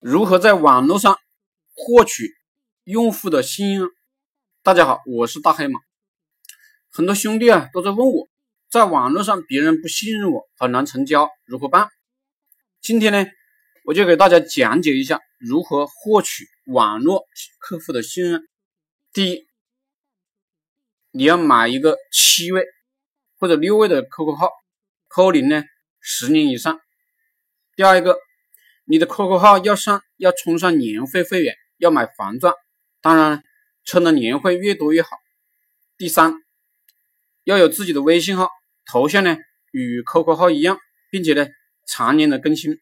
如何在网络上获取用户的信任？大家好，我是大黑马。很多兄弟啊都在问我，在网络上别人不信任我，很难成交，如何办？今天呢，我就给大家讲解一下如何获取网络客户的信任。第一，你要买一个七位或者六位的 QQ 号，扣零呢十年以上。第二一个。你的 QQ 号要上要充上年会会员，要买黄钻，当然充的年会越多越好。第三，要有自己的微信号，头像呢与 QQ 号一样，并且呢常年的更新，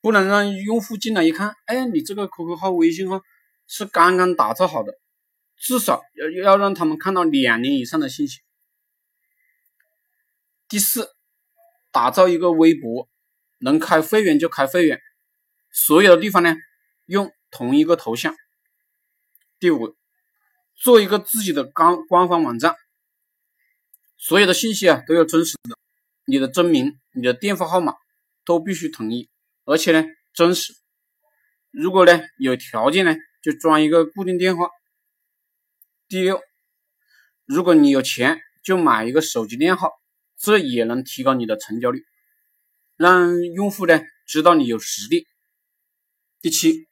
不能让用户进来一看，哎，你这个 QQ 号、微信号是刚刚打造好的，至少要要让他们看到两年以上的信息。第四，打造一个微博。能开会员就开会员，所有的地方呢用同一个头像。第五，做一个自己的官官方网站，所有的信息啊都要真实的，你的真名、你的电话号码都必须统一，而且呢真实。如果呢有条件呢，就装一个固定电话。第六，如果你有钱，就买一个手机靓号，这也能提高你的成交率。让用户呢知道你有实力。第七，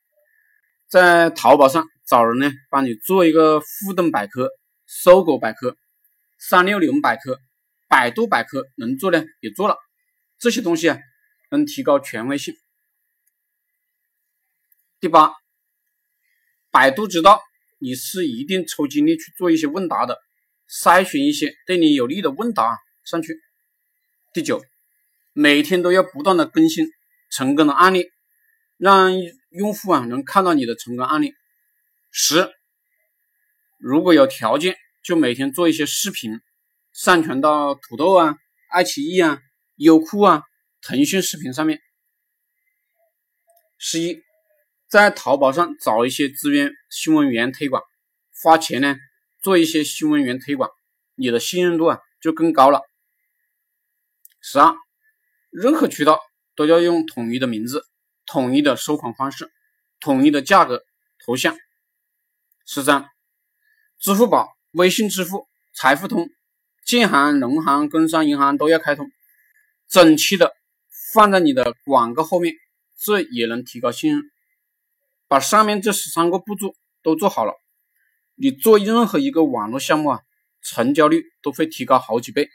在淘宝上找人呢帮你做一个互动百科、搜狗百科、三六零百科、百度百科，能做呢也做了。这些东西啊能提高权威性。第八，百度知道你是一定抽精力去做一些问答的，筛选一些对你有利的问答上去。第九。每天都要不断的更新成功的案例，让用户啊能看到你的成功案例。十，如果有条件，就每天做一些视频，上传到土豆啊、爱奇艺啊、优酷啊、腾讯视频上面。十一，在淘宝上找一些资源新闻源推广，花钱呢做一些新闻源推广，你的信任度啊就更高了。十二。任何渠道都要用统一的名字、统一的收款方式、统一的价格、头像。十三，支付宝、微信支付、财付通、建行、农行、工商银行都要开通，整齐的放在你的广告后面，这也能提高信任。把上面这十三个步骤都做好了，你做任何一个网络项目啊，成交率都会提高好几倍。